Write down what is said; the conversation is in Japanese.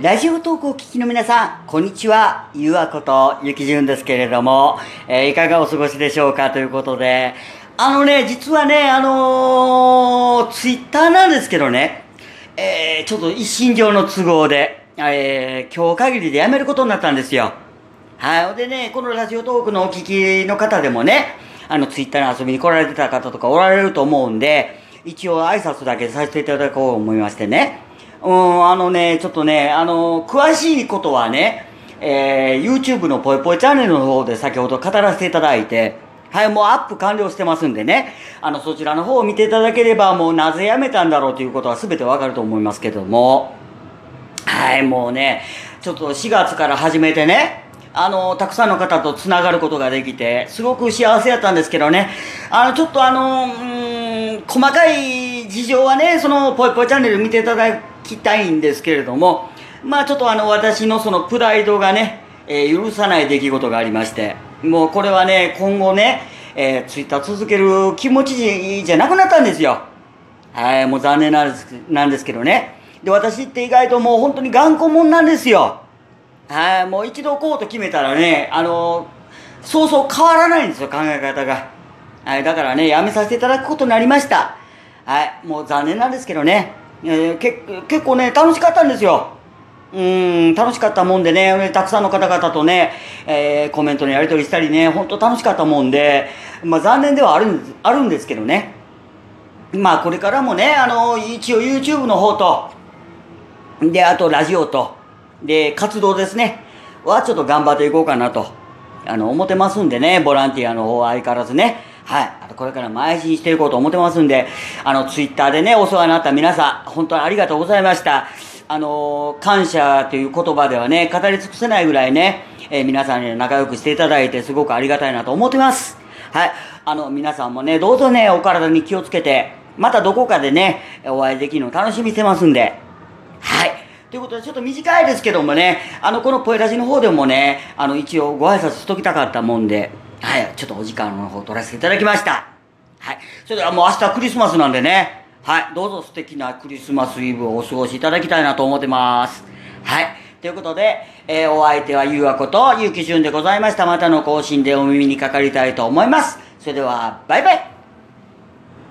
ラジオトークをお聞きの皆さん、こんにちは。ゆわことゆきじゅんですけれども、えーいかがお過ごしでしょうか？ということで、あのね、実はね、あのー、ツイッターなんですけどね、えー、ちょっと一身上の都合で、えー、今日限りでやめることになったんですよ。はい。でね、このラジオトークのお聞きの方でもね、あの、ツイッターに遊びに来られてた方とかおられると思うんで、一応挨拶だけさせていただこうと思いましてね。うん、あのね、ちょっとね、あの、詳しいことはね、えー、YouTube のぽいぽいチャンネルの方で先ほど語らせていただいて、はい、もうアップ完了してますんでね、あの、そちらの方を見ていただければ、もうなぜやめたんだろうということは全てわかると思いますけども、はい、もうね、ちょっと4月から始めてね、あの、たくさんの方とつながることができて、すごく幸せやったんですけどね、あの、ちょっとあの、うん、細かい事情はね、その、ぽいぽいチャンネル見ていただいきたいんですけれども、まあちょっとあの、私のそのプライドがね、えー許さない出来事がありまして、もうこれはね、今後ね、えー、ツイッター続ける気持ちじゃなくなったんですよ。はい、もう残念なんですなんですけどね。で、私って意外ともう本当に頑固者なんですよ。はい、もう一度こうと決めたらね、あのそうそう変わらないんですよ、考え方が。はい、だからね、やめさせていただくことになりました。はい、もう残念なんですけどね。えー、け結構ね、楽しかったんですよ。うん、楽しかったもんでね、たくさんの方々とね、えーコメントのやり取りしたりね、本当楽しかったもんで、まあ残念ではあるんですあるんですけどね。まあこれからもね、あの、一応 YouTube の方と、で、あとラジオと、で、活動ですね、はちょっと頑張っていこうかなと、あの、思ってますんでね、ボランティアの方は相変わらずね、はい。あとこれから邁進していこうと思ってますんで、あの、ツイッターでね、お世話になった皆さん、本当にありがとうございました。あの、感謝という言葉ではね、語り尽くせないぐらいね、えー皆さんに仲良くしていただいて、すごくありがたいなと思ってます。はい。あの、皆さんもね、どうぞね、お体に気をつけて、またどこかでね、お会いできるの楽しみにしてますんで。はい。ということで、ちょっと短いですけどもね、あの、このポエラジの方でもね、あの、一応ご挨拶しときたかったもんで、はい、ちょっとお時間の方取らせていただきました。はい。それではもう明日クリスマスなんでね、はい、どうぞ素敵なクリスマスイブをお過ごしいただきたいなと思ってます。はい。ということで、えーお相手はゆうあことゆうきじゅんでございました。またの更新でお耳にかかりたいと思います。それでは、バイバイ